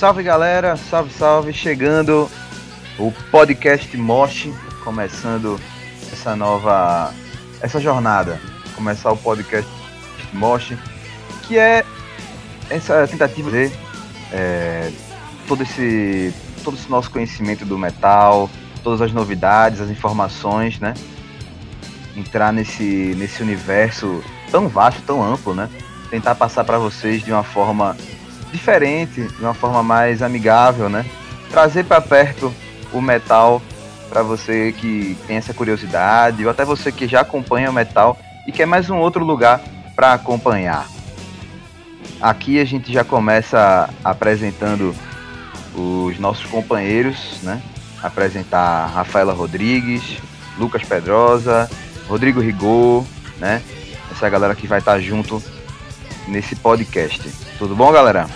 Salve galera, salve, salve, chegando o podcast Mosh, começando essa nova, essa jornada, começar o podcast Mosh, que é essa tentativa de é, todo esse todo esse nosso conhecimento do metal, todas as novidades, as informações, né? Entrar nesse, nesse universo tão vasto, tão amplo, né? Tentar passar para vocês de uma forma diferente, de uma forma mais amigável, né? Trazer para perto o metal para você que tem essa curiosidade, ou até você que já acompanha o metal e quer mais um outro lugar para acompanhar. Aqui a gente já começa apresentando os nossos companheiros, né? Apresentar Rafaela Rodrigues, Lucas Pedrosa, Rodrigo Rigor, né? Essa galera que vai estar junto nesse podcast. Tudo bom, galera?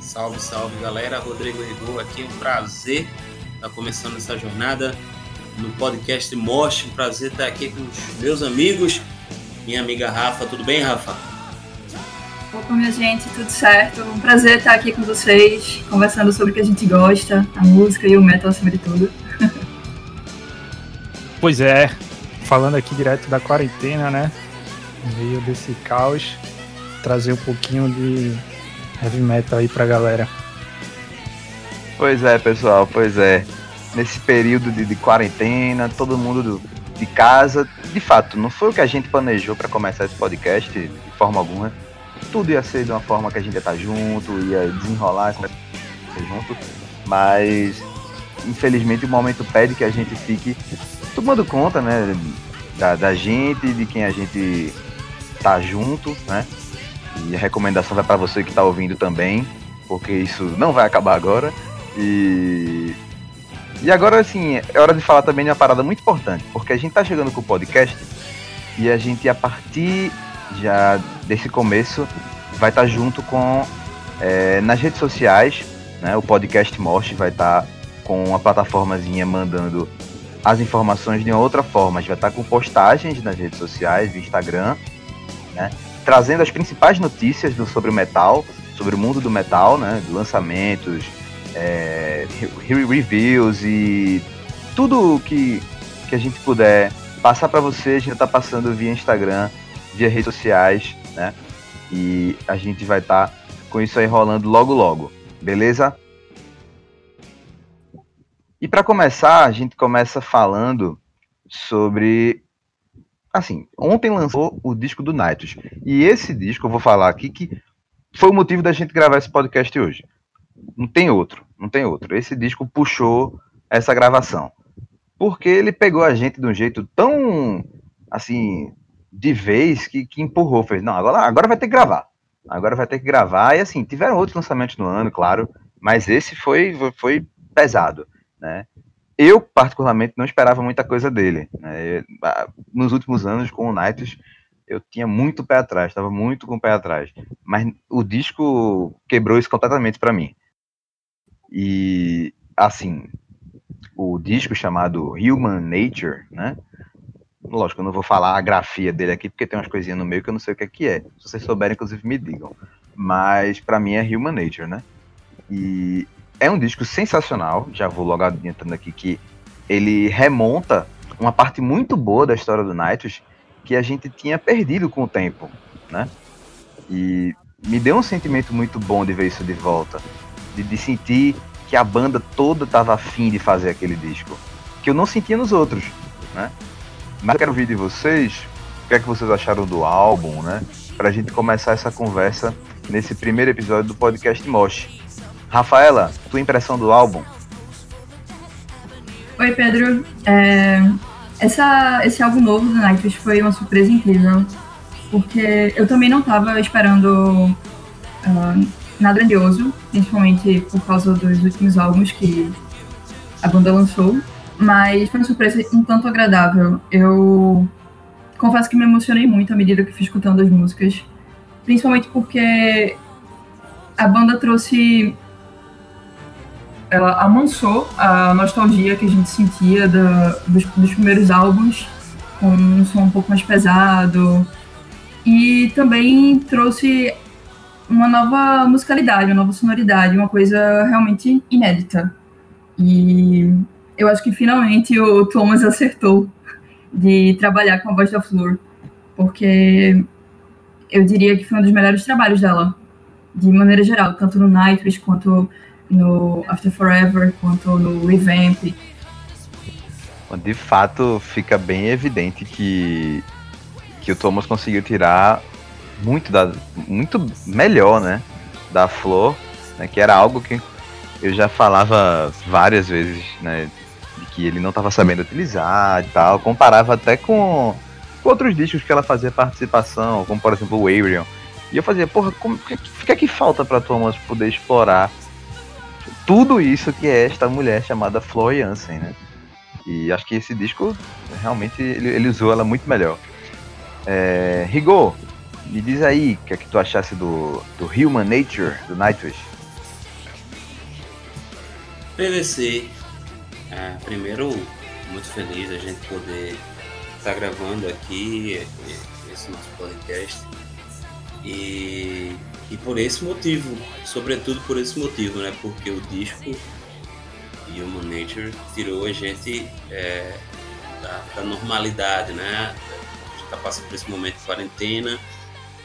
Salve, salve, galera. Rodrigo Rigor aqui. Um prazer estar começando essa jornada no podcast Mostre. Um prazer estar aqui com os meus amigos. Minha amiga Rafa. Tudo bem, Rafa? Opa, minha gente, tudo certo? Um prazer estar aqui com vocês, conversando sobre o que a gente gosta, a música e o metal acima de tudo. pois é, falando aqui direto da quarentena, né? No meio desse caos, trazer um pouquinho de heavy metal aí pra galera. Pois é, pessoal, pois é. Nesse período de, de quarentena, todo mundo do, de casa, de fato, não foi o que a gente planejou para começar esse podcast de forma alguma tudo ia ser de uma forma que a gente ia estar junto, ia desenrolar junto, mas infelizmente o momento pede que a gente fique tomando conta, né, da, da gente, de quem a gente tá junto, né? E a recomendação vai para você que tá ouvindo também, porque isso não vai acabar agora. E e agora assim, é hora de falar também de uma parada muito importante, porque a gente tá chegando com o podcast e a gente a partir já desse começo vai estar tá junto com é, nas redes sociais, né? O podcast Most vai estar tá com uma plataformazinha mandando as informações de uma outra forma. A gente vai estar tá com postagens nas redes sociais, Instagram, né? Trazendo as principais notícias do, sobre o metal, sobre o mundo do metal, né? Lançamentos, é, reviews e tudo que, que a gente puder passar para você, a gente está passando via Instagram via redes sociais, né? E a gente vai estar tá com isso aí rolando logo logo, beleza? E para começar, a gente começa falando sobre assim, ontem lançou o disco do Nights. E esse disco eu vou falar aqui que foi o motivo da gente gravar esse podcast hoje. Não tem outro, não tem outro. Esse disco puxou essa gravação. Porque ele pegou a gente de um jeito tão assim, de vez que, que empurrou, fez, não, agora, agora vai ter que gravar. Agora vai ter que gravar. E assim, tiveram outros lançamentos no ano, claro, mas esse foi, foi pesado, né? Eu, particularmente, não esperava muita coisa dele. Né? Nos últimos anos, com o Nights, eu tinha muito pé atrás, estava muito com o pé atrás. Mas o disco quebrou isso completamente para mim. E, assim, o disco chamado Human Nature, né? Lógico, eu não vou falar a grafia dele aqui, porque tem umas coisinhas no meio que eu não sei o que é que é. Se vocês souberem, inclusive, me digam. Mas para mim é Human Nature, né? E é um disco sensacional, já vou logo adiantando aqui que ele remonta uma parte muito boa da história do Nightwish que a gente tinha perdido com o tempo, né? E me deu um sentimento muito bom de ver isso de volta, de, de sentir que a banda toda estava afim de fazer aquele disco, que eu não sentia nos outros, né? Mas eu quero ouvir de vocês o que é que vocês acharam do álbum, né? Pra gente começar essa conversa nesse primeiro episódio do podcast Mosh. Rafaela, tua impressão do álbum? Oi, Pedro. É, essa, esse álbum novo do Nightwish foi uma surpresa incrível, porque eu também não estava esperando uh, nada grandioso, principalmente por causa dos últimos álbuns que a banda lançou mas foi uma surpresa um tanto agradável. Eu confesso que me emocionei muito à medida que fui escutando as músicas, principalmente porque a banda trouxe. Ela amansou a nostalgia que a gente sentia dos, dos primeiros álbuns, com um som um pouco mais pesado, e também trouxe uma nova musicalidade, uma nova sonoridade, uma coisa realmente inédita. E eu acho que finalmente o Thomas acertou de trabalhar com a voz da Flor, porque eu diria que foi um dos melhores trabalhos dela, de maneira geral, tanto no Nightwish quanto no After Forever, quanto no Revamp. De fato, fica bem evidente que, que o Thomas conseguiu tirar muito, da, muito melhor, né, da Flor, né, que era algo que eu já falava várias vezes, né, de que ele não estava sabendo utilizar e tal, comparava até com, com, outros discos que ela fazia participação, como por exemplo o Ariel. E eu fazia, porra, o que é que falta para Thomas poder explorar tudo isso que é esta mulher chamada Flor Jansen, né? E acho que esse disco, realmente, ele, ele usou ela muito melhor. É, Rigo, me diz aí o que é que tu achasse do, do Human Nature, do Nightwish. PVC, é, primeiro, muito feliz a gente poder estar tá gravando aqui esse nosso podcast. E, e por esse motivo, sobretudo por esse motivo, né? Porque o disco Human Nature tirou a gente é, da, da, normalidade, né? A gente está passando por esse momento de quarentena,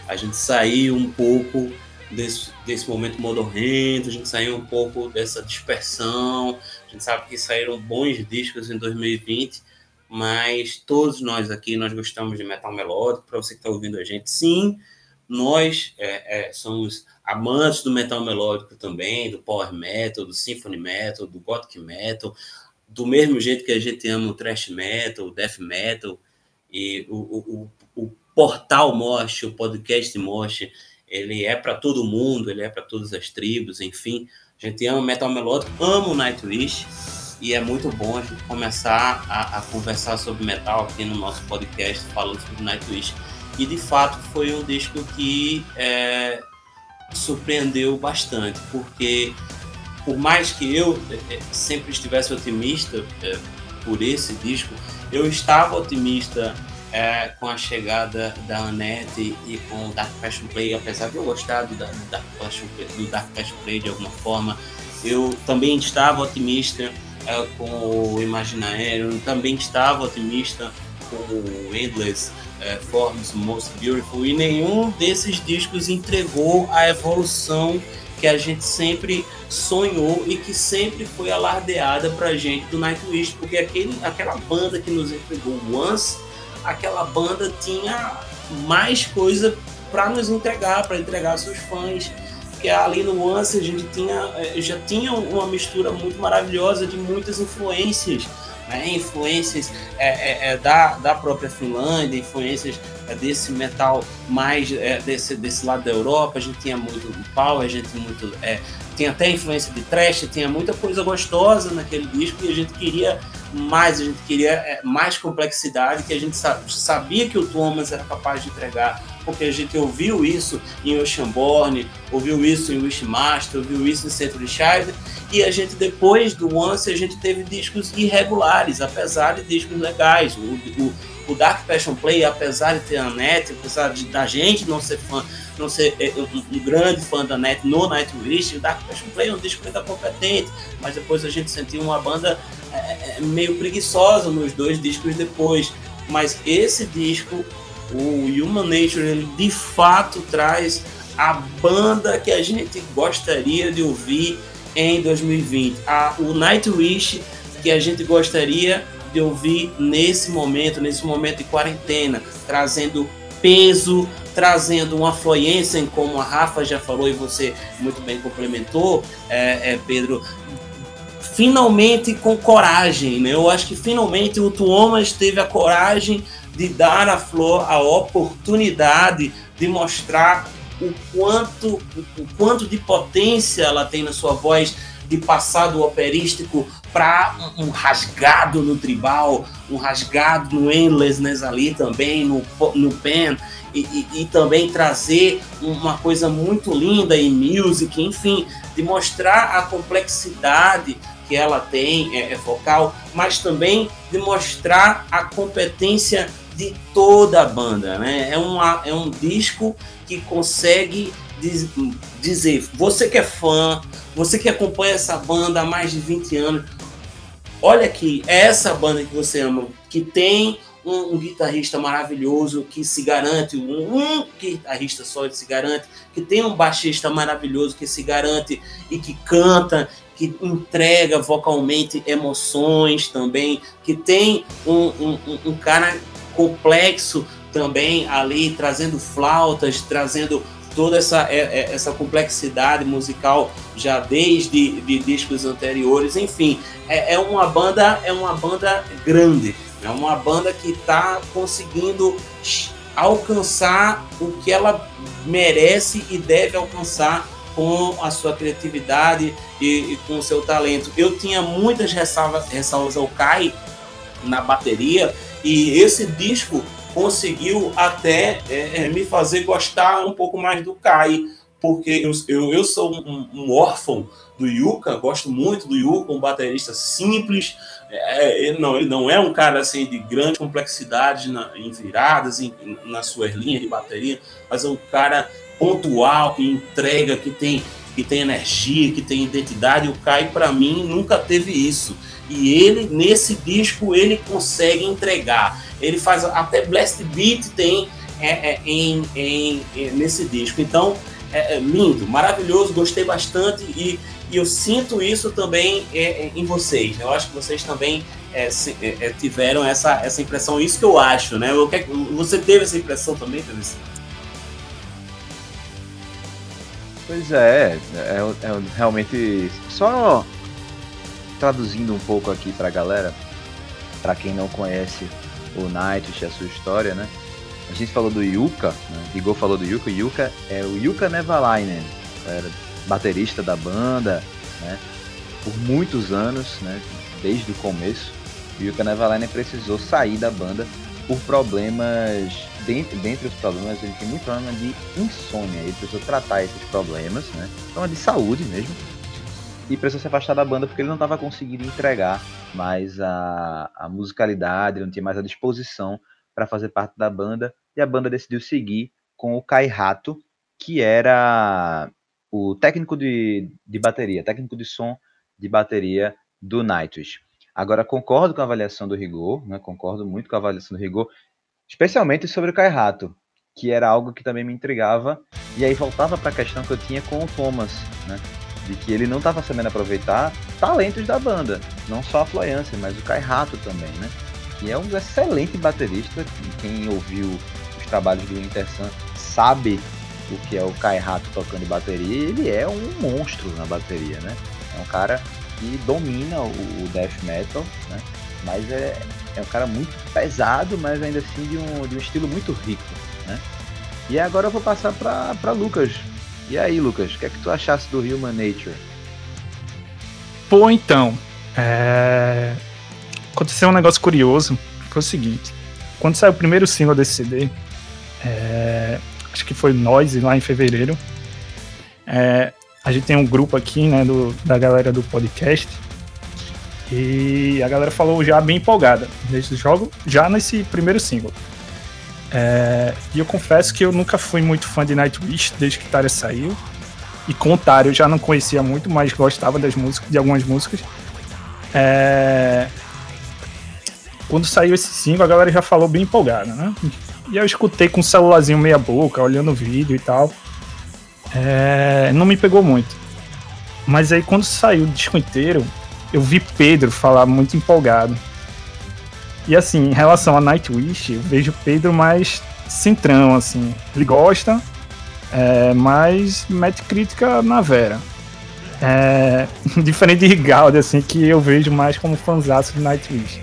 a gente saiu um pouco desse, desse momento modorrento, a gente saiu um pouco dessa dispersão, a gente sabe que saíram bons discos em 2020, mas todos nós aqui, nós gostamos de metal melódico, para você que está ouvindo a gente, sim, nós é, é, somos amantes do metal melódico também, do power metal, do symphony metal, do gothic metal, do mesmo jeito que a gente ama o thrash metal, o death metal, e o, o, o, o portal Mosh, o podcast Mosh, ele é para todo mundo, ele é para todas as tribos, enfim. A gente ama metal melódico, ama o Nightwish, e é muito bom a gente começar a, a conversar sobre metal aqui no nosso podcast, falando sobre Nightwish. E de fato foi um disco que é, surpreendeu bastante, porque por mais que eu é, é, sempre estivesse otimista é, por esse disco, eu estava otimista é, com a chegada da Annette e com o Dark Passion Play, apesar de eu gostar do Dark, Passion, do Dark Passion Play de alguma forma, eu também estava otimista é, com o Imaginário, também estava otimista com o Endless é, Forms Most Beautiful, e nenhum desses discos entregou a evolução que a gente sempre sonhou e que sempre foi alardeada pra gente do Nightwish, porque aquele, aquela banda que nos entregou Once, aquela banda tinha mais coisa para nos entregar, para entregar aos seus fãs. Que ali no Once a gente tinha, é, já tinha uma mistura muito maravilhosa de muitas influências né? influências é, é, é, da, da própria Finlândia, influências é, desse metal mais é, desse, desse lado da Europa. A gente tinha muito power, a gente tinha muito. Tinha até influência de trash, tinha muita coisa gostosa naquele disco e a gente queria mais, a gente queria mais complexidade, que a gente sabia que o Thomas era capaz de entregar porque a gente ouviu isso em Oceanborn, ouviu isso em Wishmaster, ouviu isso em Century Child, e a gente depois do Once a gente teve discos irregulares, apesar de discos legais. O, o, o Dark Passion Play, apesar de ter a net, apesar de da gente não ser fã, não ser é, um, um, grande fã da net no Nightwish, o Dark Passion Play é um disco ainda competente, mas depois a gente sentiu uma banda é, é meio preguiçosa nos dois discos depois. Mas esse disco o Human Nature ele de fato traz a banda que a gente gostaria de ouvir em 2020, a, o Nightwish que a gente gostaria de ouvir nesse momento, nesse momento de quarentena, trazendo peso, trazendo uma fluência, como a Rafa já falou e você muito bem complementou, é, é, Pedro, finalmente com coragem, né? Eu acho que finalmente o Tuomas teve a coragem de dar à Flor a oportunidade de mostrar o quanto, o quanto de potência ela tem na sua voz, de passar do operístico para um, um, rasgado no tribal, um rasgado no endlessness ali também, no, no pen, e, e, e, também trazer uma coisa muito linda em music, enfim, de mostrar a complexidade que ela tem é, é vocal, mas também de mostrar a competência de toda a banda, né? É, uma, é um disco que consegue diz, dizer, você que é fã, você que acompanha essa banda há mais de 20 anos, olha aqui, é essa banda que você ama, que tem um, um, guitarrista maravilhoso que se garante, um, um guitarrista só que se garante, que tem um baixista maravilhoso que se garante e que canta, que entrega vocalmente emoções também, que tem um, um, um cara complexo também ali, trazendo flautas, trazendo toda essa, é, é, essa complexidade musical já desde de discos anteriores, enfim, é, é uma banda é uma banda grande, é uma banda que está conseguindo alcançar o que ela merece e deve alcançar com a sua criatividade e, e com o seu talento. Eu tinha muitas ressalvas, ressalvas ao Kai na bateria e esse disco conseguiu até é, é, me fazer gostar um pouco mais do Kai, porque eu, eu, eu sou um, um, órfão do Yuka, gosto muito do Yuka, um baterista simples, é, ele, não, ele não é um cara assim de grande complexidade na, em viradas, em, nas suas linhas de bateria, mas é um cara pontual, que entrega, que tem, que tem energia, que tem identidade. O Kai, para mim, nunca teve isso. E ele, nesse disco, ele consegue entregar. Ele faz até Blast Beat tem é, é, em, em, em, nesse disco. Então, é, é, lindo, maravilhoso, gostei bastante e, e eu sinto isso também é, é, em vocês. Eu acho que vocês também se, tiveram essa, essa impressão, isso que eu acho, né? Eu, você teve essa impressão também, Felipe? Pois é, é, é, realmente só traduzindo um pouco aqui para a galera, para quem não conhece o Nightwish e a sua história, né? A gente falou do Yuka, né? Igor falou do Yuka, Yuka é o Yuka Nevalainen, era baterista da banda, né? Por muitos anos, né? Desde o começo, o Yuka Nevalainen precisou sair da banda por problemas, dentre, dentre os problemas, ele tem muito problema de insônia, ele precisou tratar esses problemas, né? Problema de saúde mesmo, e precisou se afastar da banda porque ele não estava conseguindo entregar mais a, a musicalidade, não tinha mais a disposição para fazer parte da banda, e a banda decidiu seguir com o Kai Rato, que era o técnico de, de bateria, técnico de som de bateria do Nightwish. Agora, concordo com a avaliação do Rigor, né? concordo muito com a avaliação do Rigor, especialmente sobre o Kai Rato, que era algo que também me intrigava, e aí voltava para a questão que eu tinha com o Thomas, né? de que ele não estava sabendo aproveitar talentos da banda, não só a Floyance, mas o Kai Rato também, né? Que é um excelente baterista, quem ouviu os trabalhos do Intersan sabe o que é o Kai Rato tocando bateria, ele é um monstro na bateria, né? É um cara que domina o death metal, né? Mas é, é um cara muito pesado, mas ainda assim de um, de um estilo muito rico, né? E agora eu vou passar para Lucas, e aí, Lucas, o que é que tu achasse do Human Nature? Pô, então, é... aconteceu um negócio curioso. Foi o seguinte: quando saiu o primeiro single desse CD, é... acho que foi Noise lá em fevereiro. É... A gente tem um grupo aqui, né, do, da galera do podcast. E a galera falou já bem empolgada nesse jogo, já nesse primeiro single. É, e eu confesso que eu nunca fui muito fã de Nightwish desde que Tária saiu. E com eu já não conhecia muito, mas gostava das músicas, de algumas músicas. É, quando saiu esse single, a galera já falou bem empolgada, né? E eu escutei com o celularzinho meia boca, olhando o vídeo e tal. É, não me pegou muito. Mas aí quando saiu o disco inteiro, eu vi Pedro falar muito empolgado. E assim, em relação a Nightwish, eu vejo Pedro mais centrão, assim. Ele gosta, é, mas mete crítica na Vera. É, diferente de Rigaldi, assim, que eu vejo mais como fanzaço de Nightwish.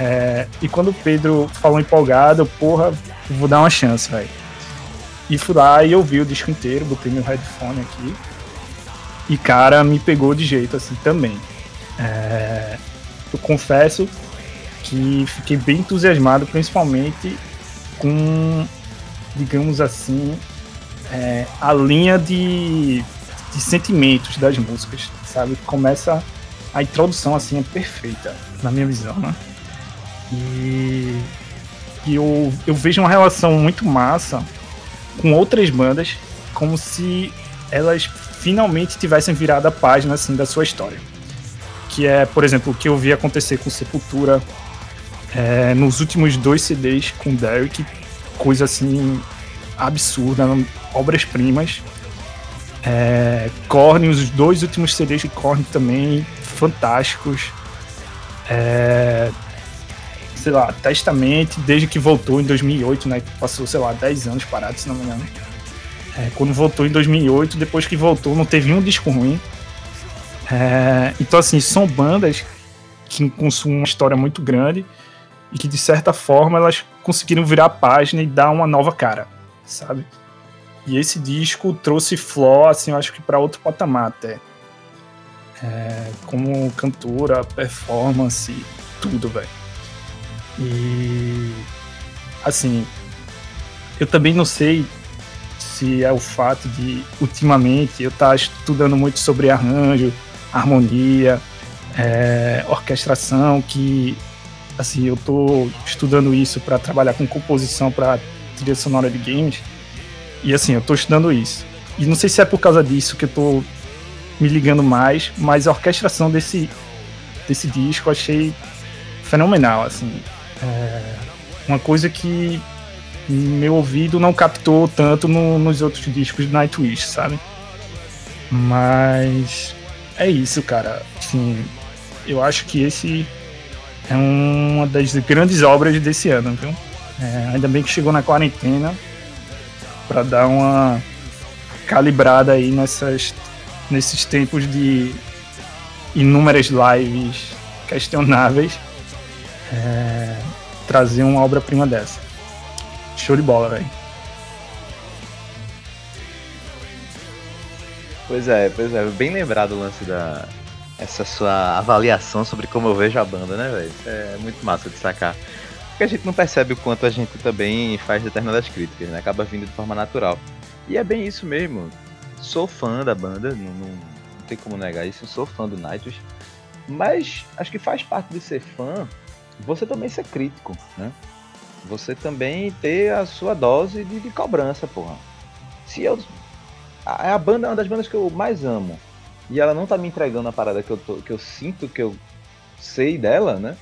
É, e quando o Pedro falou empolgado, porra, vou dar uma chance, velho. E fui lá e ouvi o disco inteiro, botei meu headphone aqui. E cara, me pegou de jeito assim também. É, eu confesso que fiquei bem entusiasmado, principalmente com, digamos assim, é, a linha de, de sentimentos das músicas, sabe? Começa a introdução assim é perfeita, na minha visão, né? E E eu, eu vejo uma relação muito massa com outras bandas, como se elas finalmente tivessem virado a página assim, da sua história. Que é, por exemplo, o que eu vi acontecer com Sepultura é, nos últimos dois CDs com Derek, coisa assim absurda, obras-primas. É, Korn, os dois últimos CDs de Korn também, fantásticos. É, sei lá, Testament, desde que voltou em 2008, né? Passou, sei lá, 10 anos parado, se não me engano. É, quando voltou em 2008, depois que voltou, não teve um disco ruim. É, então, assim, são bandas que consumem uma história muito grande e que, de certa forma, elas conseguiram virar a página e dar uma nova cara, sabe? E esse disco trouxe Flo, assim, eu acho que para outro patamar até. É, como cantora, performance, tudo, velho. E assim, eu também não sei se é o fato de ultimamente eu estar tá estudando muito sobre arranjo, harmonia, é, orquestração, que assim eu estou estudando isso para trabalhar com composição para trilha sonora de games. E assim, eu estou estudando isso. E não sei se é por causa disso que eu estou me ligando mais, mas a orquestração desse desse disco eu achei fenomenal, assim. É uma coisa que meu ouvido não captou tanto no, nos outros discos do Nightwish, sabe? Mas é isso, cara. Assim, eu acho que esse é uma das grandes obras desse ano, viu? É, ainda bem que chegou na quarentena para dar uma calibrada aí nessas, nesses tempos de inúmeras lives questionáveis é, trazer uma obra-prima dessa. Show de bola, velho. Pois é, pois é, bem lembrado o lance da essa sua avaliação sobre como eu vejo a banda, né, velho? É muito massa de sacar. Porque a gente não percebe o quanto a gente também faz determinadas críticas, né? Acaba vindo de forma natural. E é bem isso mesmo. Sou fã da banda, não, não, não tem como negar isso, sou fã do Nightwish. Mas acho que faz parte de ser fã você também ser crítico, né? Você também ter a sua dose de, de cobrança, porra. Se eu. A, a, banda é uma das bandas que eu mais amo. E ela não tá me entregando a parada que eu, tô, que eu sinto que eu sei dela, né?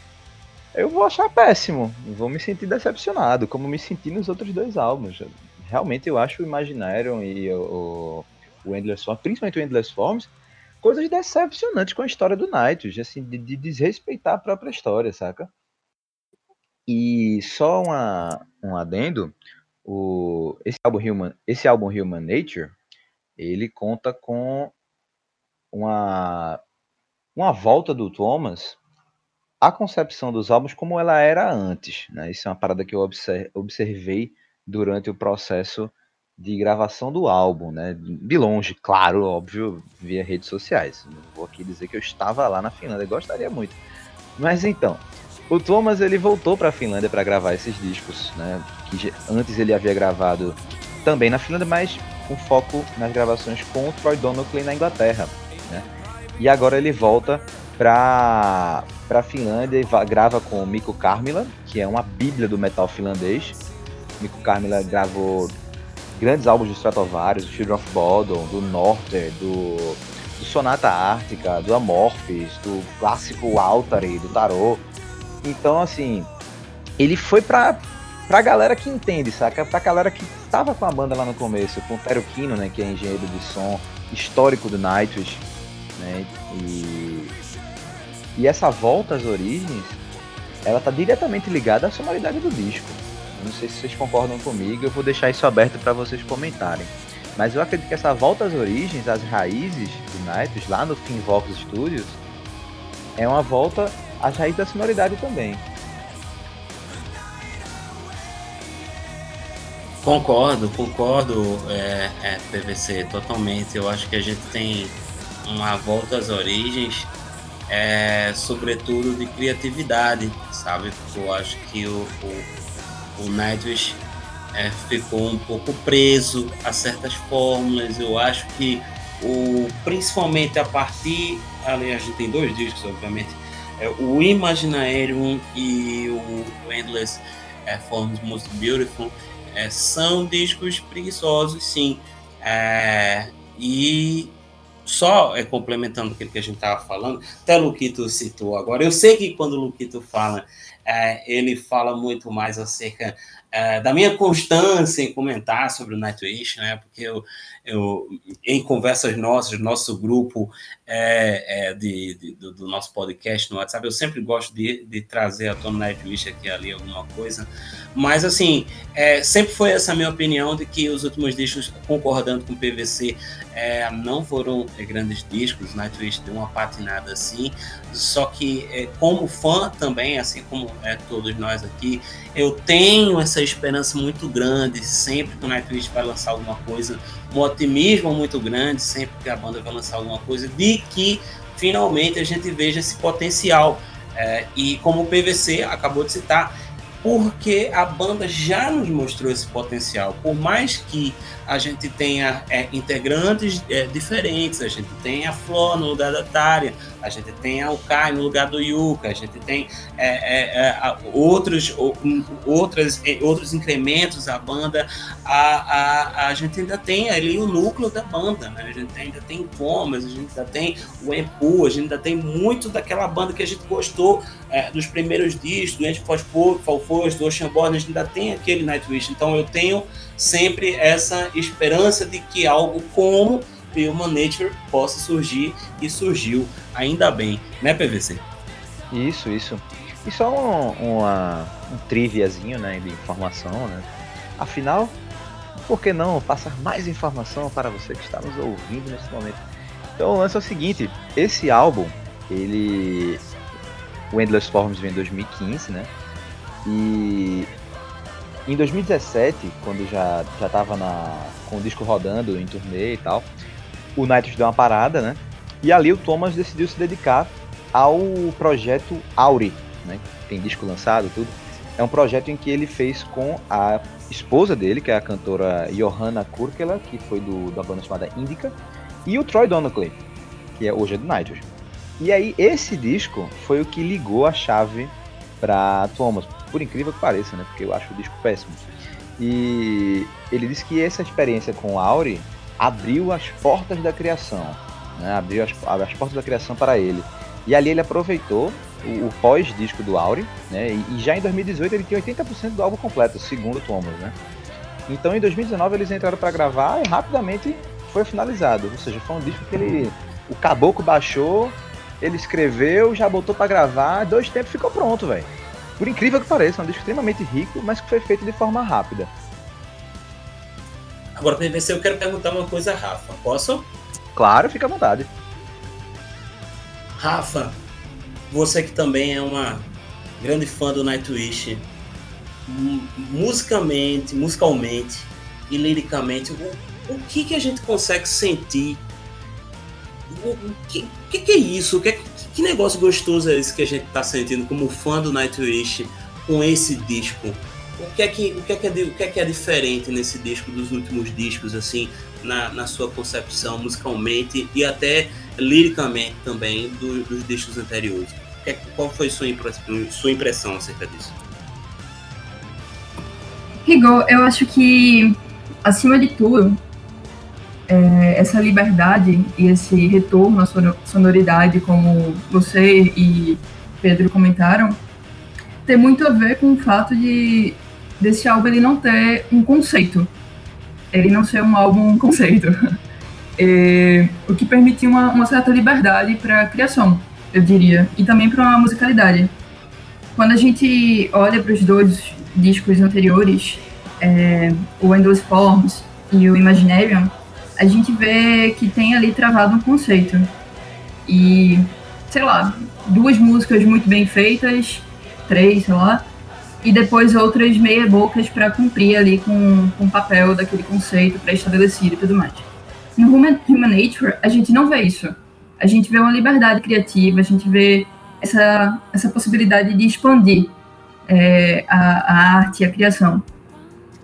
Eu vou achar péssimo. Vou me sentir decepcionado, como me senti nos outros dois álbuns. Realmente eu acho o Imaginarium e o, o Endless Forms, principalmente o Endless Forms, coisas decepcionantes com a história do Nightwish, assim, de, de desrespeitar a própria história, saca? E só uma, um adendo, o, esse, álbum Human, esse álbum Human Nature, ele conta com uma, uma volta do Thomas à concepção dos álbuns como ela era antes. Né? Isso é uma parada que eu observei durante o processo de gravação do álbum, né? De longe, claro, óbvio, via redes sociais. Não vou aqui dizer que eu estava lá na Finlândia, gostaria muito. Mas então, o Thomas ele voltou para a Finlândia para gravar esses discos, né? Que antes ele havia gravado também na Finlândia, mas com foco nas gravações com o Troy Donockley na Inglaterra, né? E agora ele volta para para Finlândia e grava com o Mikko Karmila, que é uma bíblia do metal finlandês. Mikko Karmila gravou grandes álbuns do Stratovarius, do Children of Bodom, do Norther, do, do Sonata Ártica, do Amorphis, do clássico Altari, do Tarot. Então, assim, ele foi pra, pra galera que entende, saca? Pra galera que estava com a banda lá no começo, com o Kino, né, que é engenheiro de som histórico do Nightwish, né? E, e essa volta às origens, ela tá diretamente ligada à sonoridade do disco. não sei se vocês concordam comigo, eu vou deixar isso aberto para vocês comentarem. Mas eu acredito que essa volta às origens, às raízes do Nightwish, lá no Finvox Studios, é uma volta as raízes da sonoridade também. Concordo, concordo, é, é, PVC, totalmente. Eu acho que a gente tem uma volta às origens, é, sobretudo de criatividade, sabe? Porque eu acho que o, o, o Nightwish é, ficou um pouco preso a certas fórmulas. Eu acho que, o, principalmente a partir. Ali a gente tem dois discos, obviamente, é, o Imaginarium e o Endless é, Forms Most Beautiful, é, são discos preguiçosos, sim. É, e só é, complementando aquilo que a gente estava falando, até o Luquito citou agora. Eu sei que quando o Luquito fala, é, ele fala muito mais acerca é, da minha constância em comentar sobre o Nightwish, né? Porque eu, eu em conversas nossas, nosso grupo é, é, de, de do, do, nosso podcast no WhatsApp, eu sempre gosto de, de trazer a tona Nightwish aqui ali alguma coisa. Mas assim, é, sempre foi essa minha opinião de que os últimos discos, concordando com o PVC, é, não foram grandes discos. Nightwish deu uma patinada assim. Só que como fã também, assim como é, todos nós aqui, eu tenho essa esperança muito grande sempre que o Nightwish vai lançar alguma coisa, um otimismo muito grande sempre que a banda vai lançar alguma coisa, de que finalmente a gente veja esse potencial. É, e como o PVC acabou de citar, porque a banda já nos mostrou esse potencial. Por mais que a gente tenha é, integrantes é, diferentes, a gente tem a Flor no lugar da Tária, a gente tem a Kai no lugar do Yuka, a gente tem é, é, é outros, é, outros incrementos à banda, a, a, a gente ainda tem ali o núcleo da banda, né? a gente ainda tem Comas, a gente ainda tem o Empu, a gente ainda tem muito daquela banda que a gente gostou dos primeiros discos, do Anti Falfos, do Ocean Born, a gente ainda tem aquele Nightwish, então eu tenho sempre essa esperança de que algo como Human Nature possa surgir e surgiu, ainda bem, né, PVC? Isso, isso. E só um, uma, um triviazinho né, de informação, né? Afinal, por que não passar mais informação para você que está nos ouvindo nesse momento? Então o lance é o seguinte, esse álbum, ele. O Endless Forms vem em 2015, né? E em 2017, quando já já tava na, com o disco rodando em turnê e tal, o Nightwish deu uma parada, né? E ali o Thomas decidiu se dedicar ao projeto Auri, né? Tem disco lançado, tudo. É um projeto em que ele fez com a esposa dele, que é a cantora Johanna Kurkela, que foi do, da banda chamada Indica, e o Troy Donoclay, que é, hoje é do Nightwish. E aí esse disco foi o que ligou a chave para Thomas, por incrível que pareça, né? Porque eu acho o disco péssimo. E ele disse que essa experiência com Auri abriu as portas da criação, né? abriu as, as portas da criação para ele. E ali ele aproveitou o, o pós-disco do Auri, né? E, e, já em 2018 ele tinha 80% do álbum completo, segundo Thomas, né? Então em 2019 eles entraram para gravar e rapidamente foi finalizado. Ou seja, foi um disco que ele. O caboclo baixou, ele escreveu, já botou para gravar, dois tempos ficou pronto, velho. Por incrível que pareça, é um disco extremamente rico, mas que foi feito de forma rápida. Agora, PVC, eu quero perguntar uma coisa, Rafa. Posso? Claro, fica à vontade. Rafa, você que também é uma grande fã do Nightwish, musicalmente, musicalmente e liricamente, o, o que, que a gente consegue sentir? O, o que, que, que é isso? O que, que negócio gostoso é esse que a gente está sentindo como fã do Nightwish com esse disco? O que é que, o que, é, que é, o que é, que é diferente nesse disco dos últimos discos, assim, na, na sua concepção musicalmente e até liricamente também do, dos discos anteriores? É, qual foi sua impressão, sua impressão acerca disso? Rigor, eu acho que, acima de tudo, é, essa liberdade e esse retorno à sonoridade, como você e Pedro comentaram, tem muito a ver com o fato de desse álbum ele não ter um conceito, ele não ser um álbum conceito, é, o que permitia uma, uma certa liberdade para a criação, eu diria, e também para uma musicalidade. Quando a gente olha para os dois discos anteriores, é, o Endless Forms e o Imaginarium, a gente vê que tem ali travado um conceito. E, sei lá, duas músicas muito bem feitas, três, sei lá, e depois outras meia bocas para cumprir ali com, com o papel daquele conceito pré-estabelecido e tudo mais. No Human, Human Nature, a gente não vê isso. A gente vê uma liberdade criativa, a gente vê essa, essa possibilidade de expandir é, a, a arte e a criação.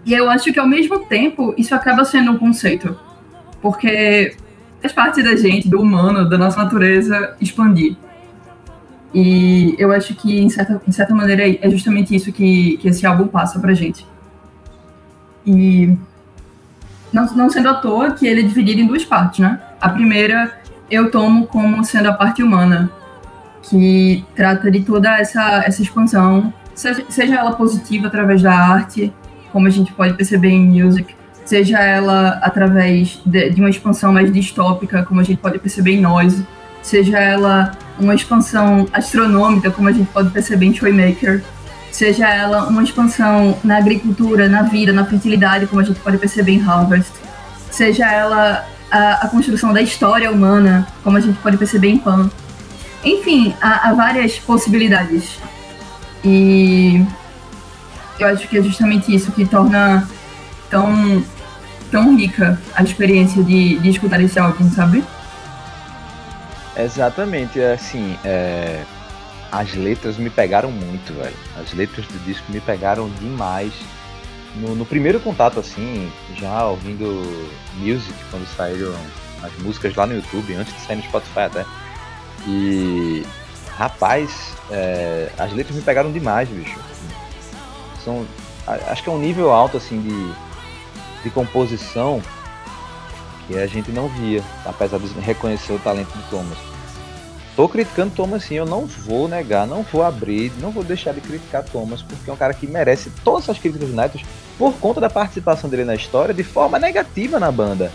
E eu acho que, ao mesmo tempo, isso acaba sendo um conceito porque faz parte da gente, do humano, da nossa natureza expandir. E eu acho que, em certa, de certa maneira, é justamente isso que, que esse álbum passa pra gente. E não, não sendo à toa que ele é dividido em duas partes, né? A primeira eu tomo como sendo a parte humana, que trata de toda essa, essa expansão, seja, seja ela positiva através da arte, como a gente pode perceber em Music, seja ela através de, de uma expansão mais distópica, como a gente pode perceber em Noise, seja ela uma expansão astronômica, como a gente pode perceber em Toymaker, seja ela uma expansão na agricultura, na vida, na fertilidade, como a gente pode perceber em Harvest, seja ela a, a construção da história humana, como a gente pode perceber em Pan. Enfim, há, há várias possibilidades. E eu acho que é justamente isso que torna tão, tão rica a experiência de, de escutar esse álbum, sabe? Exatamente, assim, é, as letras me pegaram muito, velho. As letras do disco me pegaram demais. No, no primeiro contato, assim, já ouvindo music, quando saíram as músicas lá no YouTube, antes de sair no Spotify até. E, rapaz, é, as letras me pegaram demais, bicho. São, acho que é um nível alto, assim, de, de composição que a gente não via, apesar de reconhecer o talento do Thomas. Tô criticando Thomas sim, eu não vou negar, não vou abrir, não vou deixar de criticar Thomas, porque é um cara que merece todas as críticas do Netos por conta da participação dele na história de forma negativa na banda.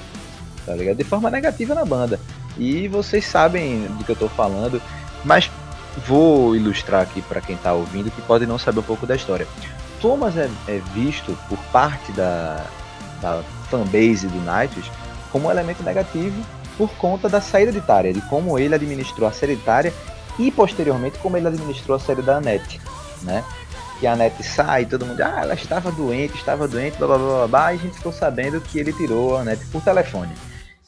Tá ligado? De forma negativa na banda. E vocês sabem do que eu tô falando, mas vou ilustrar aqui para quem tá ouvindo que pode não saber um pouco da história. Thomas é, é visto por parte da, da fanbase do Nightwish como elemento negativo por conta da saída de Tária, de como ele administrou a série de e posteriormente como ele administrou a série da Anete, né? Que a Anete sai, todo mundo, ah, ela estava doente, estava doente, blá blá blá blá, e a gente ficou sabendo que ele tirou a Anete por telefone.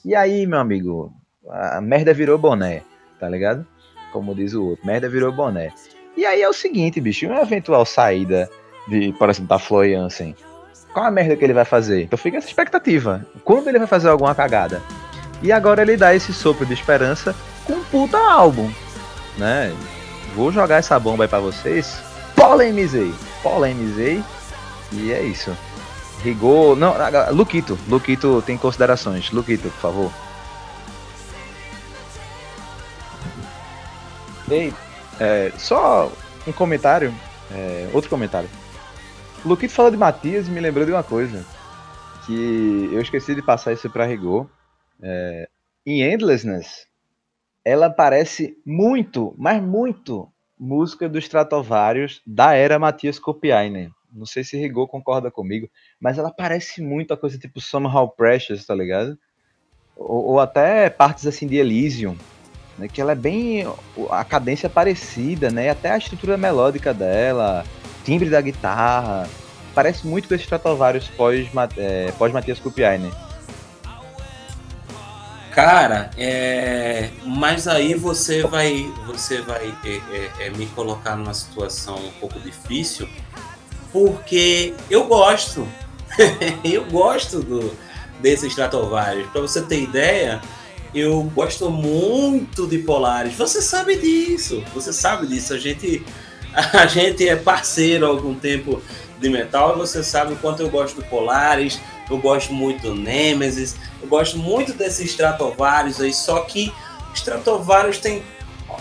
E aí, meu amigo, a merda virou boné, tá ligado? Como diz o outro, merda virou boné. E aí é o seguinte, bicho, uma eventual saída de, por exemplo, da Flo Jansen, qual a merda que ele vai fazer? Então fica essa expectativa. Quando ele vai fazer alguma cagada? E agora ele dá esse sopro de esperança com um puta álbum, né? Vou jogar essa bomba aí pra vocês. Polemizei, polemizei. E é isso. Rigor. Não, Luquito. Luquito tem considerações. Luquito, por favor. Ei, é, só um comentário. É, outro comentário. Luquito falou de Matias e me lembrou de uma coisa. Que eu esqueci de passar isso pra Rigor. É, em Endlessness, ela parece muito, mas muito, música dos Stratovarius da era Matias Kopiainen. Não sei se Rigor concorda comigo, mas ela parece muito a coisa tipo Somehow Precious, tá ligado? Ou, ou até partes assim de Elysium, né, que ela é bem a cadência é parecida, né? Até a estrutura melódica dela, timbre da guitarra, parece muito com esses Stratovarius pós, é, pós Matias Kopiainen. Cara, é... mas aí você vai, você vai é, é, é, me colocar numa situação um pouco difícil, porque eu gosto, eu gosto do desses Stratovarius. Para você ter ideia, eu gosto muito de Polaris. Você sabe disso, você sabe disso. A gente, a gente é parceiro há algum tempo de metal você sabe o quanto eu gosto do Polaris eu gosto muito do Nemesis, eu gosto muito desses Stratovarius aí, só que Stratovarius tem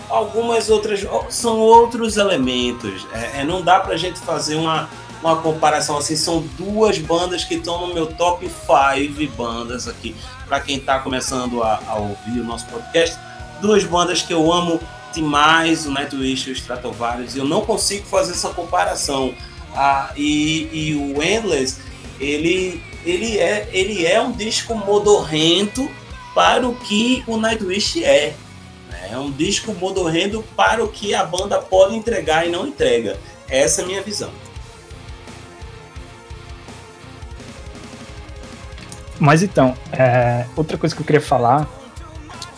algumas outras, são outros elementos, é, é, não dá pra gente fazer uma, uma comparação assim, são duas bandas que estão no meu top 5 bandas aqui, para quem tá começando a, a, ouvir o nosso podcast, duas bandas que eu amo demais, o Nightwish e o Stratovarius, eu não consigo fazer essa comparação, ah, e, e o Endless, ele ele é, ele é um disco modorrento para o que o Nightwish é. Né? É um disco modorrento para o que a banda pode entregar e não entrega. Essa é a minha visão. Mas então, é, outra coisa que eu queria falar,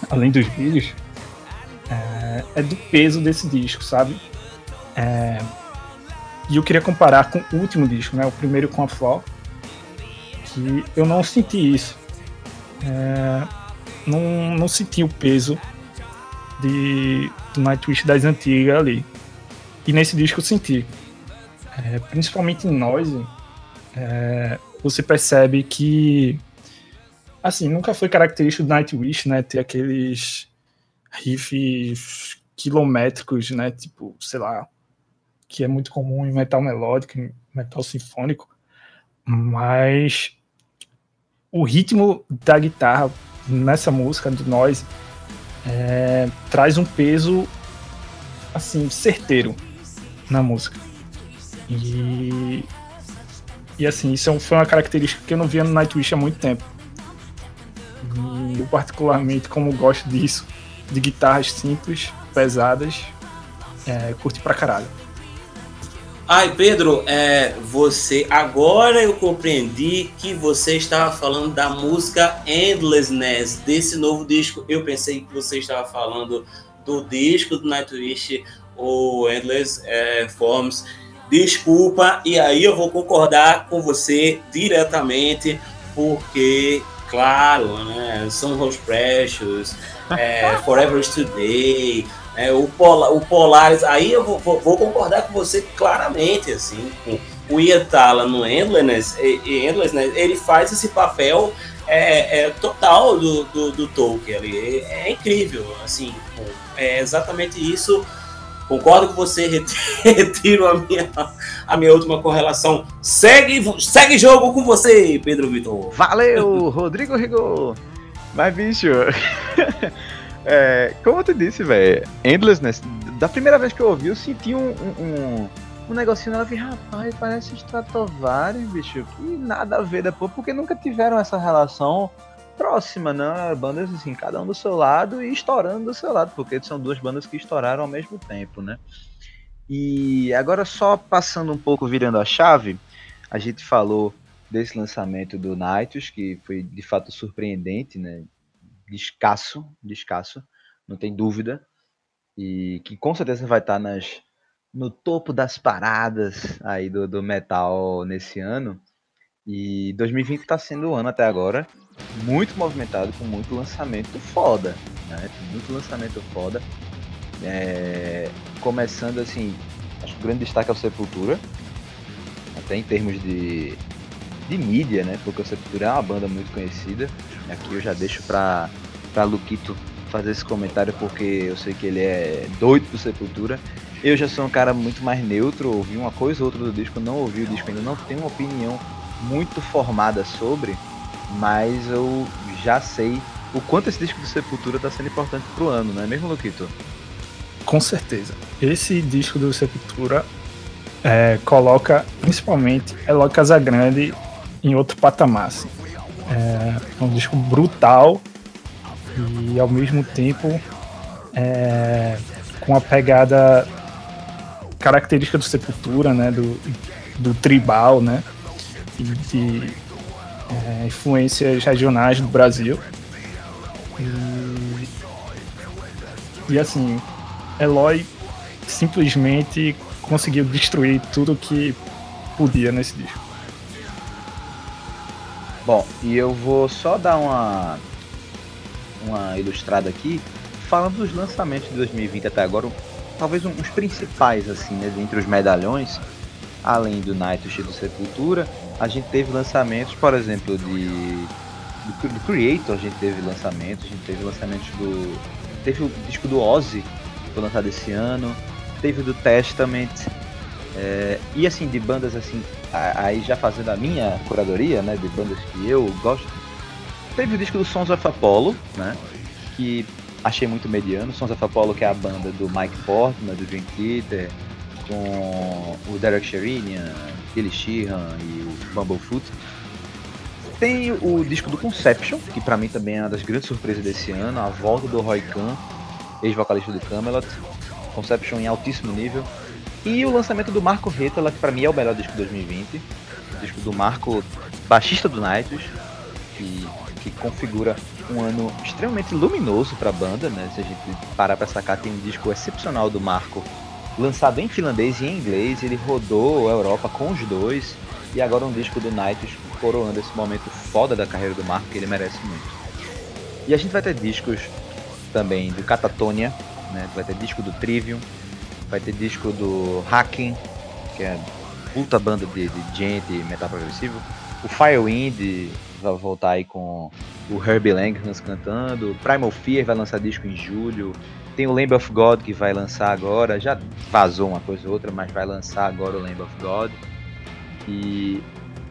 além dos vídeos, é, do peso desse disco, sabe? É, e eu queria comparar com o último disco, né? O primeiro com a Flaw, que eu não senti isso. É, não, não senti o peso de, do Nightwish das antigas ali. E nesse disco eu senti. É, principalmente em Noise, é, você percebe que assim, nunca foi característico do Nightwish, né, ter aqueles riffs quilométricos, né, tipo, sei lá, que é muito comum em metal melódico, em metal sinfônico, mas o ritmo da guitarra nessa música do Noise é, traz um peso assim certeiro na música. E e assim isso é foi uma característica que eu não via no Nightwish há muito tempo. E eu particularmente como gosto disso de guitarras simples pesadas é, curti pra caralho Ai, Pedro, é, você. Agora eu compreendi que você estava falando da música Endlessness, desse novo disco. Eu pensei que você estava falando do disco do Nightwish, o Endless é, Forms. Desculpa, e aí eu vou concordar com você diretamente, porque, claro, né, são Rose Precious, é, Forever Today. É, o, Pola, o Polaris, aí eu vou, vou, vou, concordar com você claramente, assim, com o Iatala no Endlessness, Endlessness, ele faz esse papel é, é total do, do, do, Tolkien ali, é, é, incrível, assim, é exatamente isso, concordo com você, retiro a minha, a minha última correlação, segue, segue jogo com você, Pedro Vitor. Valeu, Rodrigo Rigor, mas bicho... É, como tu disse, velho, Endlessness, da primeira vez que eu ouvi, eu senti um, um, um, negocinho nela, rapaz, parece Stratovarius, bicho, que nada a ver depois, porque nunca tiveram essa relação próxima, né? Bandas assim, cada um do seu lado e estourando do seu lado, porque são duas bandas que estouraram ao mesmo tempo, né? E agora só passando um pouco, virando a chave, a gente falou desse lançamento do Nightus, que foi de fato surpreendente, né? escasso, de escasso, não tem dúvida. E que com certeza vai estar nas, no topo das paradas aí do, do metal nesse ano. E 2020 está sendo o ano até agora muito movimentado, com muito lançamento foda. Né? Muito lançamento foda. É, começando assim, acho que o grande destaque é o Sepultura. Até em termos de, de mídia, né? Porque o Sepultura é uma banda muito conhecida. Aqui eu já deixo pra, pra Luquito fazer esse comentário porque eu sei que ele é doido do Sepultura. Eu já sou um cara muito mais neutro, ouvi uma coisa ou outra do disco, não ouvi o disco ainda, não tenho uma opinião muito formada sobre, mas eu já sei o quanto esse disco do Sepultura está sendo importante pro ano, não é mesmo, Luquito? Com certeza. Esse disco do Sepultura é, coloca principalmente Eloy Casagrande em outro patamar. Assim. É, é um disco brutal e ao mesmo tempo é, com a pegada característica do Sepultura, né, do, do tribal, né, de é, influências regionais do Brasil. E, e assim, Eloy simplesmente conseguiu destruir tudo que podia nesse disco. Bom, e eu vou só dar uma, uma ilustrada aqui, falando dos lançamentos de 2020 até agora, talvez um, uns principais, assim, né, entre os medalhões, além do Night do Sepultura, a gente teve lançamentos, por exemplo, de do, do Creator, a gente teve lançamentos, a gente teve lançamentos do. Teve o disco do Ozzy, que foi lançado esse ano, teve o do Testament, é, e assim, de bandas assim, aí já fazendo a minha curadoria, né, de bandas que eu gosto, teve o disco do Sons of Apollo, né, que achei muito mediano, Sons of Apollo que é a banda do Mike Portman, do Dream Theater, com o Derek Sherinian, Billy Sheehan e o Bumblefoot. Tem o disco do Conception, que para mim também é uma das grandes surpresas desse ano, a volta do Roy Khan, ex-vocalista do Camelot, Conception em altíssimo nível. E o lançamento do Marco Retala, que para mim é o melhor disco de 2020. O disco do Marco, baixista do Nights, que, que configura um ano extremamente luminoso para a banda, né? Se a gente parar para sacar, tem um disco excepcional do Marco, lançado em finlandês e em inglês. Ele rodou a Europa com os dois. E agora um disco do Nights coroando esse momento foda da carreira do Marco, que ele merece muito. E a gente vai ter discos também do Catatonia, né? Vai ter disco do Trivium, vai ter disco do Hacking, que é puta banda de, de gente metal progressivo. O Firewind vai voltar aí com o Herbie Langhans cantando. Primal Fear vai lançar disco em julho. Tem o Lamb of God que vai lançar agora. Já vazou uma coisa ou outra, mas vai lançar agora o Lamb of God. E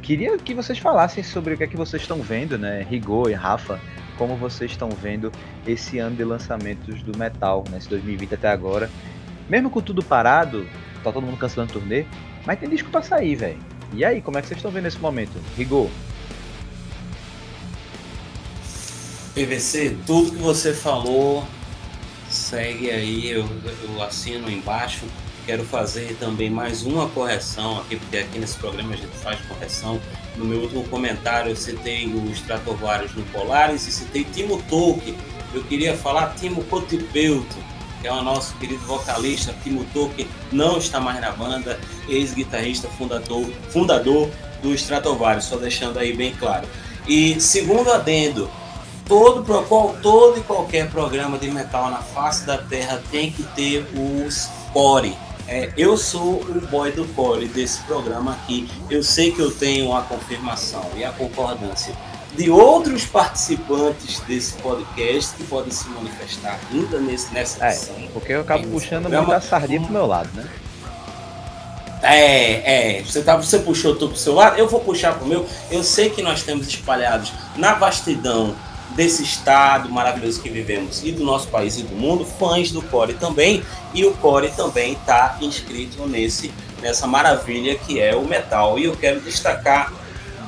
queria que vocês falassem sobre o que é que vocês estão vendo, né? Rigor e Rafa, como vocês estão vendo esse ano de lançamentos do metal, nesse né? 2020 até agora. Mesmo com tudo parado, tá todo mundo cancelando turnê, mas tem disco pra sair, velho. E aí, como é que vocês estão vendo esse momento? Rigor? PVC, tudo que você falou segue aí, eu, eu assino embaixo. Quero fazer também mais uma correção aqui, porque aqui nesse programa a gente faz correção. No meu último comentário eu citei o Stratovarius no Polaris e citei Timo Tolkien. Eu queria falar Timo Cotipeuto, que é o nosso querido vocalista. Timo Tolkien não está mais na banda, ex-guitarrista, fundador, fundador do Stratovarius, só deixando aí bem claro. E segundo adendo, todo, qual, todo e qualquer programa de metal na face da Terra tem que ter os core. É, eu sou o boy do core desse programa aqui. Eu sei que eu tenho a confirmação e a concordância de outros participantes desse podcast que podem se manifestar ainda nesse, nessa é, edição. Porque eu acabo puxando programa, muito a sardinha pro meu lado, né? É, é. Você, tá, você puxou tudo pro seu lado, eu vou puxar pro meu. Eu sei que nós temos espalhados na vastidão desse estado maravilhoso que vivemos e do nosso país e do mundo, fãs do Core também, e o Core também está inscrito nesse nessa maravilha que é o metal. E eu quero destacar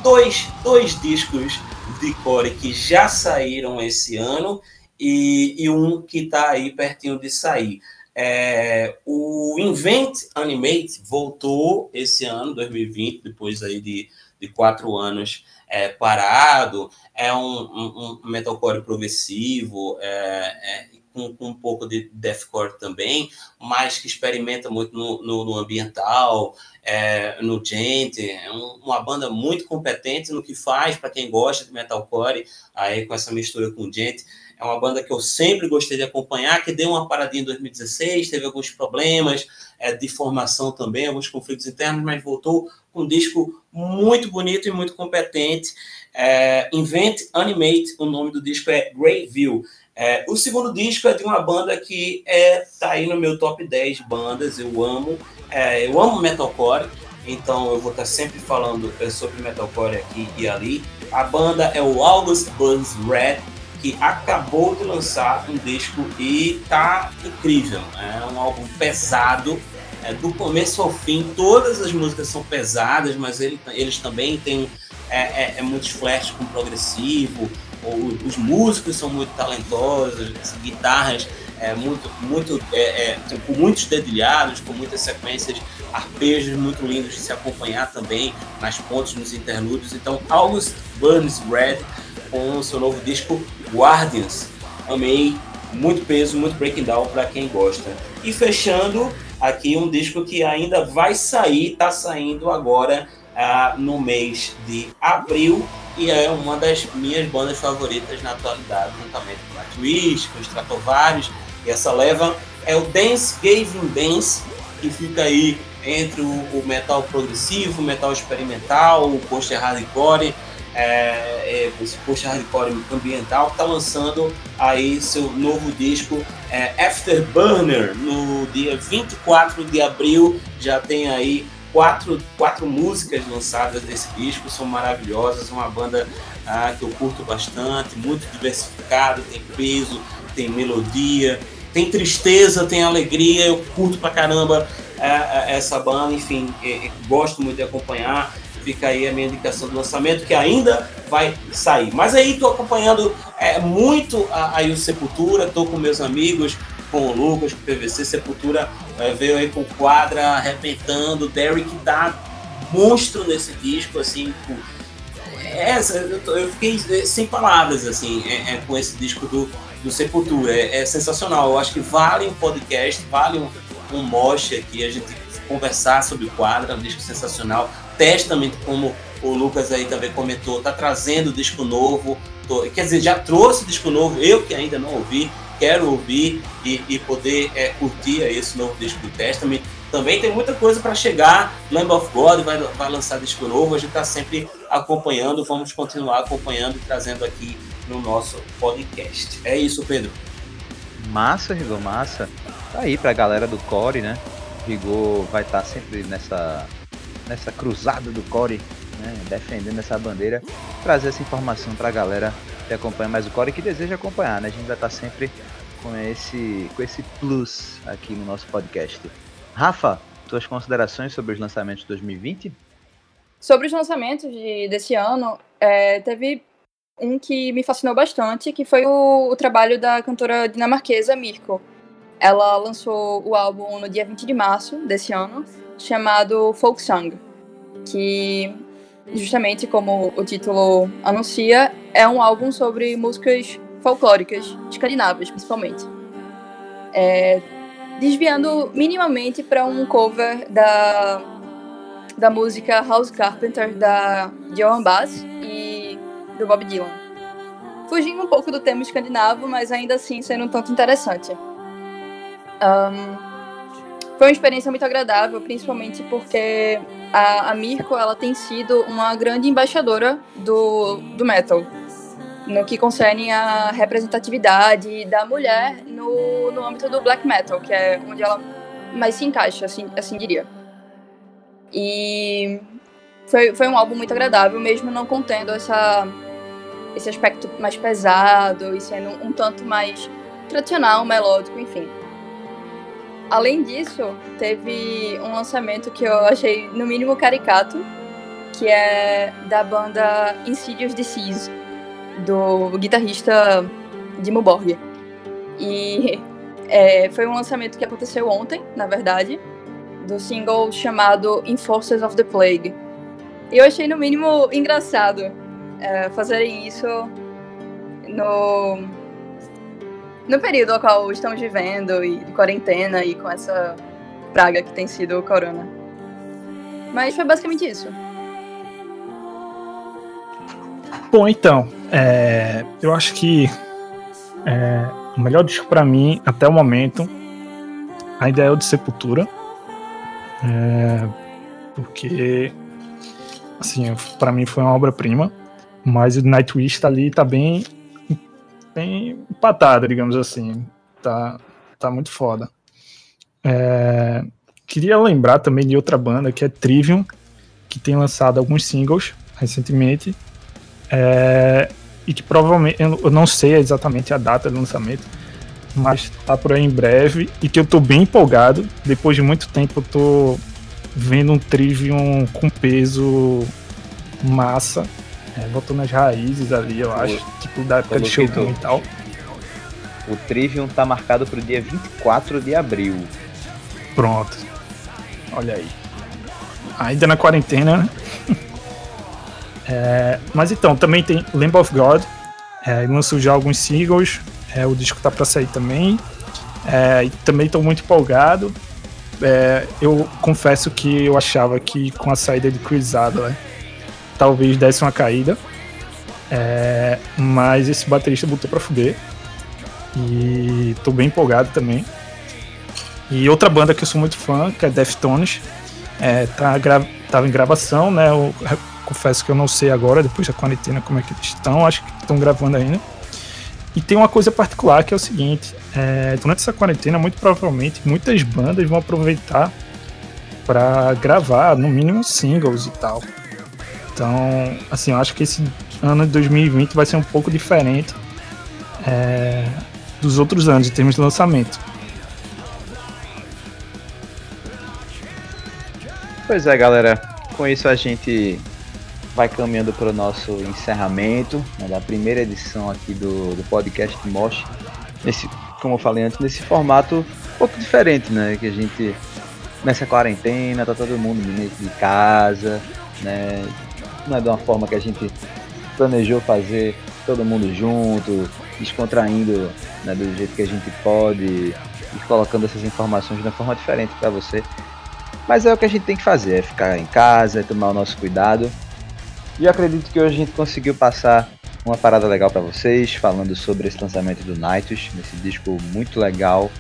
dois, dois discos de Core que já saíram esse ano e, e um que está aí pertinho de sair. É, o Invent Animate voltou esse ano, 2020, depois aí de, de quatro anos é, parado, é um, um, um metalcore progressivo, é, é, com, com, um pouco de deathcore também, mas que experimenta muito no, no, no ambiental, é, no gente, é um, uma banda muito competente no que faz, para quem gosta de metalcore, aí com essa mistura com gente, é uma banda que eu sempre gostei de acompanhar, que deu uma paradinha em 2016, teve alguns problemas é, de formação também, alguns conflitos internos, mas voltou um disco muito bonito e muito competente. É, Invent Animate, o nome do disco é Greyville. É, o segundo disco é de uma banda que é, tá aí no meu top 10 bandas, eu amo. É, eu amo metalcore, então eu vou estar tá sempre falando é, sobre metalcore aqui e ali. A banda é o August Buzz Red, que acabou de lançar um disco e tá incrível. É um álbum pesado, é, do começo ao fim. Todas as músicas são pesadas, mas ele, eles também têm é, é, é muitos flashes com progressivo. os músicos são muito talentosos, as guitarras é, muito, muito, é, é, com muitos dedilhados, com muitas sequências, arpejos muito lindos de se acompanhar também nas pontes, nos interlúdios. Então, August Burns Red com o seu novo disco Guardians. Amei, muito peso, muito breaking down para quem gosta. E fechando aqui um disco que ainda vai sair, está saindo agora uh, no mês de abril e é uma das minhas bandas favoritas na atualidade, juntamente com a Twist, com Stratovarius, e essa leva é o Dance Gavin Dance, que fica aí entre o, o metal progressivo, metal experimental, o poster hardcore, é, é, post hardcore ambiental, está lançando aí seu novo disco é, Afterburner no dia 24 de abril. Já tem aí quatro, quatro músicas lançadas desse disco, são maravilhosas, uma banda ah, que eu curto bastante, muito diversificado, tem peso, tem melodia, tem tristeza, tem alegria, eu curto pra caramba é, é, essa banda, enfim, é, gosto muito de acompanhar fica aí a minha indicação do lançamento, que ainda vai sair. Mas aí estou acompanhando é, muito aí o Sepultura, estou com meus amigos, com o Lucas, com o PVC, Sepultura é, veio aí com quadra arrebentando, Derek dá monstro nesse disco, assim, é, eu fiquei sem palavras, assim, é, é, com esse disco do, do Sepultura, é, é, sensacional, eu acho que vale um podcast, vale um, um moche aqui, a gente conversar sobre o quadro, é um disco sensacional. Testament, como o Lucas aí também comentou, tá trazendo disco novo. Tô, quer dizer, já trouxe disco novo, eu que ainda não ouvi, quero ouvir e, e poder é, curtir esse novo disco do Testament. Também tem muita coisa para chegar. Lamb of God vai, vai lançar disco novo. A gente está sempre acompanhando. Vamos continuar acompanhando e trazendo aqui no nosso podcast. É isso, Pedro. Massa, Rigor, massa. Tá aí pra galera do Core, né? Rigor vai estar tá sempre nessa, nessa cruzada do Core, né? Defendendo essa bandeira. Trazer essa informação pra galera que acompanha mais o Core e que deseja acompanhar, né? A gente vai estar tá sempre com esse, com esse plus aqui no nosso podcast. Rafa, suas considerações sobre os lançamentos de 2020? Sobre os lançamentos de, desse ano, é, teve um que me fascinou bastante, que foi o, o, trabalho da cantora dinamarquesa Mirko. Ela lançou o álbum no dia 20 de março desse ano, chamado Folk Song, que justamente como o título anuncia, é um álbum sobre músicas folclóricas, escandinavas principalmente. É, desviando minimamente para um cover da, da música House Carpenter da Joan Bass e do Bob Dylan. Fugindo um pouco do tema escandinavo, mas ainda assim sendo um tanto interessante. Um, foi uma experiência muito agradável, principalmente porque a, a Mirko ela tem sido uma grande embaixadora do, do metal, no que concerne a representatividade da mulher no, no âmbito do black metal, que é onde ela mais se encaixa, assim, assim diria. E foi, foi um álbum muito agradável, mesmo não contendo essa, esse aspecto mais pesado e sendo um, um tanto mais tradicional, melódico, enfim. Além disso, teve um lançamento que eu achei no mínimo caricato, que é da banda Insidious Disease, do guitarrista Dimo Borg. E é, foi um lançamento que aconteceu ontem, na verdade, do single chamado Enforcers of the Plague. Eu achei no mínimo engraçado é, fazerem isso no no período ao qual estamos vivendo e de quarentena e com essa praga que tem sido o corona. Mas foi basicamente isso. Bom, então, é, eu acho que é, o melhor disco para mim até o momento ainda é o de Sepultura, é, porque assim, para mim foi uma obra-prima, mas o Nightwish tá ali, tá bem bem empatada, digamos assim. Tá, tá muito foda. É, queria lembrar também de outra banda que é Trivium, que tem lançado alguns singles recentemente. É, e que provavelmente, eu não sei exatamente a data do lançamento, mas tá por aí em breve e que eu tô bem empolgado. Depois de muito tempo eu tô vendo um Trivium com peso massa é, voltou nas raízes ali, eu acho. O, tipo, da época de Shogun e tal. O Trivium tá marcado pro dia 24 de abril. Pronto. Olha aí. Ainda na quarentena, né? é, mas então, também tem Lamb of God. É, lançou já alguns singles. É, o disco tá pra sair também. É, também tô muito empolgado. É, eu confesso que eu achava que com a saída de Chris Adler talvez desse uma caída. É, mas esse baterista botou pra fuder. E tô bem empolgado também. E outra banda que eu sou muito fã, que é Deftones, é, tá tava em gravação, né? Eu confesso que eu não sei agora, depois da quarentena, como é que eles estão. Acho que estão gravando ainda. E tem uma coisa particular que é o seguinte: é, durante essa quarentena, muito provavelmente, muitas bandas vão aproveitar para gravar, no mínimo, singles e tal. Então, assim, eu acho que esse ano de 2020 vai ser um pouco diferente é, dos outros anos em termos de lançamento. Pois é, galera. Com isso a gente vai caminhando para o nosso encerramento né, da primeira edição aqui do, do podcast Mosh. Nesse, como eu falei antes, nesse formato um pouco diferente, né? Que a gente nessa quarentena tá todo mundo de casa, né? Não é de uma forma que a gente planejou fazer todo mundo junto, descontraindo né, do jeito que a gente pode e colocando essas informações de uma forma diferente para você. Mas é o que a gente tem que fazer, é ficar em casa, é tomar o nosso cuidado. E eu acredito que hoje a gente conseguiu passar uma parada legal para vocês, falando sobre esse lançamento do Nights, nesse disco muito legal,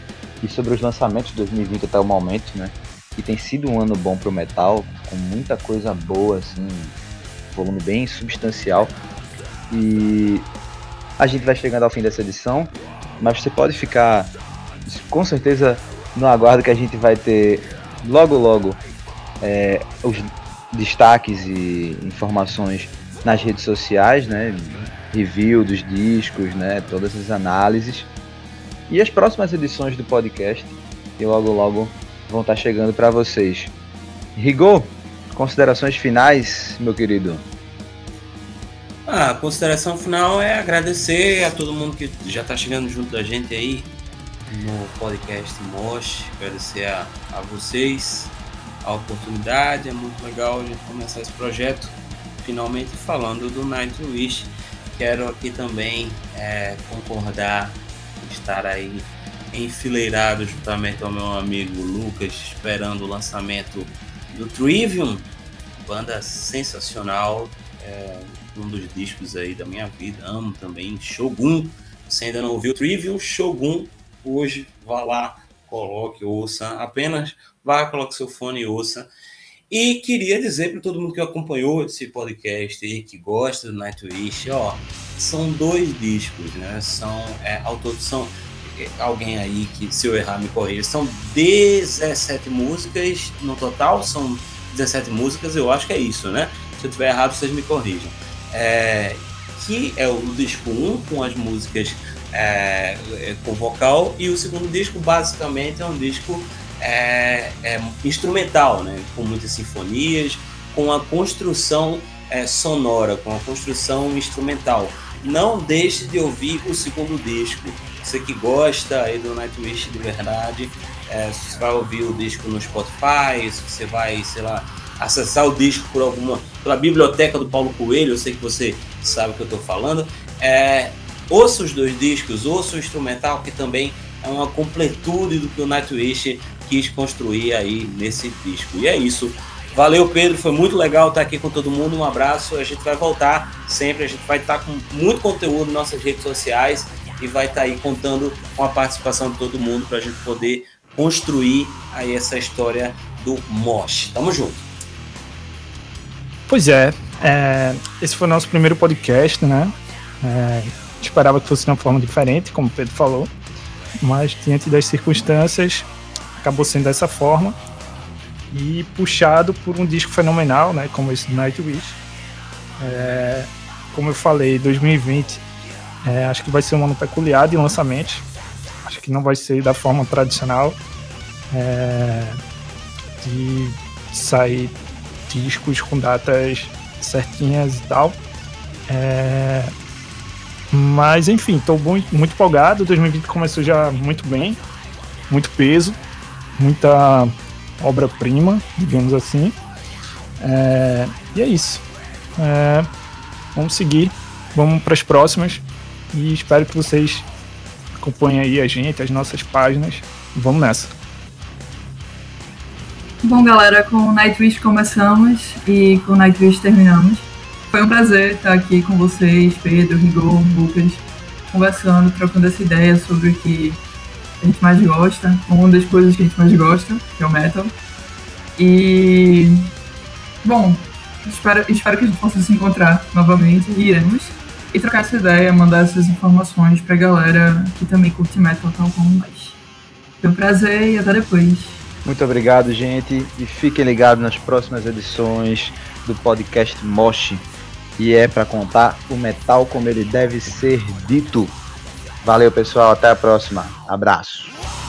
e sobre os lançamentos de 2020 até o momento, né? Que tem sido um ano bom pro metal, com muita coisa boa, assim, volume bem substancial. E a gente vai chegando ao fim dessa edição, mas você pode ficar com certeza no aguardo que a gente vai ter logo logo é, os destaques e informações nas redes sociais, né? Review dos discos, né? Todas as análises. E as próximas edições do podcast, que logo logo vão estar chegando para vocês. Rigor, considerações finais, meu querido? Ah, a consideração final é agradecer a todo mundo que já está chegando junto da gente aí no podcast Mosh. Agradecer a, a vocês a oportunidade. É muito legal a gente começar esse projeto finalmente falando do Nightwish. Quero aqui também é, concordar, estar aí enfileirado juntamente ao meu amigo Lucas, esperando o lançamento do Trivium, banda sensacional, é, um dos discos aí da minha vida, amo também, Shogun, você ainda não ouviu Trivium, Shogun, hoje vá lá, coloque, ouça, apenas vá, coloque seu fone e ouça. E queria dizer para todo mundo que acompanhou esse podcast e que gosta do Nightwish, ó, são dois discos, né? São é, autor, são alguém aí que, se eu errar, me corrija. São 17 músicas no total, são 17 músicas, eu acho que é isso, né? Se eu tiver errado, vocês me corrijam. É, que é o disco 1, com as músicas é, é, com vocal, e o segundo disco, basicamente, é um disco é, é instrumental, né? com muitas sinfonias, com a construção é, sonora, com a construção instrumental. Não deixe de ouvir o segundo disco você que gosta aí do Nightwish de verdade, é, você vai ouvir o disco no Spotify, você vai, sei lá, acessar o disco por alguma pela biblioteca do Paulo Coelho, eu sei que você sabe o que eu estou falando. É, ouça os dois discos, ouça o instrumental, que também é uma completude do que o Nightwish quis construir aí nesse disco. E é isso. Valeu, Pedro. Foi muito legal estar aqui com todo mundo. Um abraço. A gente vai voltar sempre. A gente vai estar com muito conteúdo nas nossas redes sociais e vai estar tá aí contando com a participação de todo mundo para a gente poder construir aí essa história do Mosh. Tamo junto. Pois é, é esse foi o nosso primeiro podcast, né? É, esperava que fosse de uma forma diferente, como o Pedro falou, mas diante das circunstâncias acabou sendo dessa forma e puxado por um disco fenomenal, né? Como esse do Nightwish. É, como eu falei, 2020 é, acho que vai ser um ano peculiar de lançamentos. Acho que não vai ser da forma tradicional é, de sair discos com datas certinhas e tal. É, mas enfim, estou muito, muito empolgado. 2020 começou já muito bem, muito peso, muita obra-prima, digamos assim. É, e é isso. É, vamos seguir, vamos para as próximas. E espero que vocês acompanhem aí a gente, as nossas páginas. Vamos nessa. Bom, galera, com o Nightwish começamos e com o Nightwish terminamos. Foi um prazer estar aqui com vocês, Pedro, Rigor, Lucas, conversando, trocando essa ideia sobre o que a gente mais gosta, uma das coisas que a gente mais gosta, que é o metal. E, bom, espero, espero que a gente possa se encontrar novamente e iremos e trocar essa ideia, mandar essas informações pra galera que também curte metal tal como nós. Foi um prazer e até depois. Muito obrigado, gente, e fiquem ligados nas próximas edições do podcast Mosh. E é para contar o metal como ele deve ser dito. Valeu, pessoal, até a próxima. Abraço.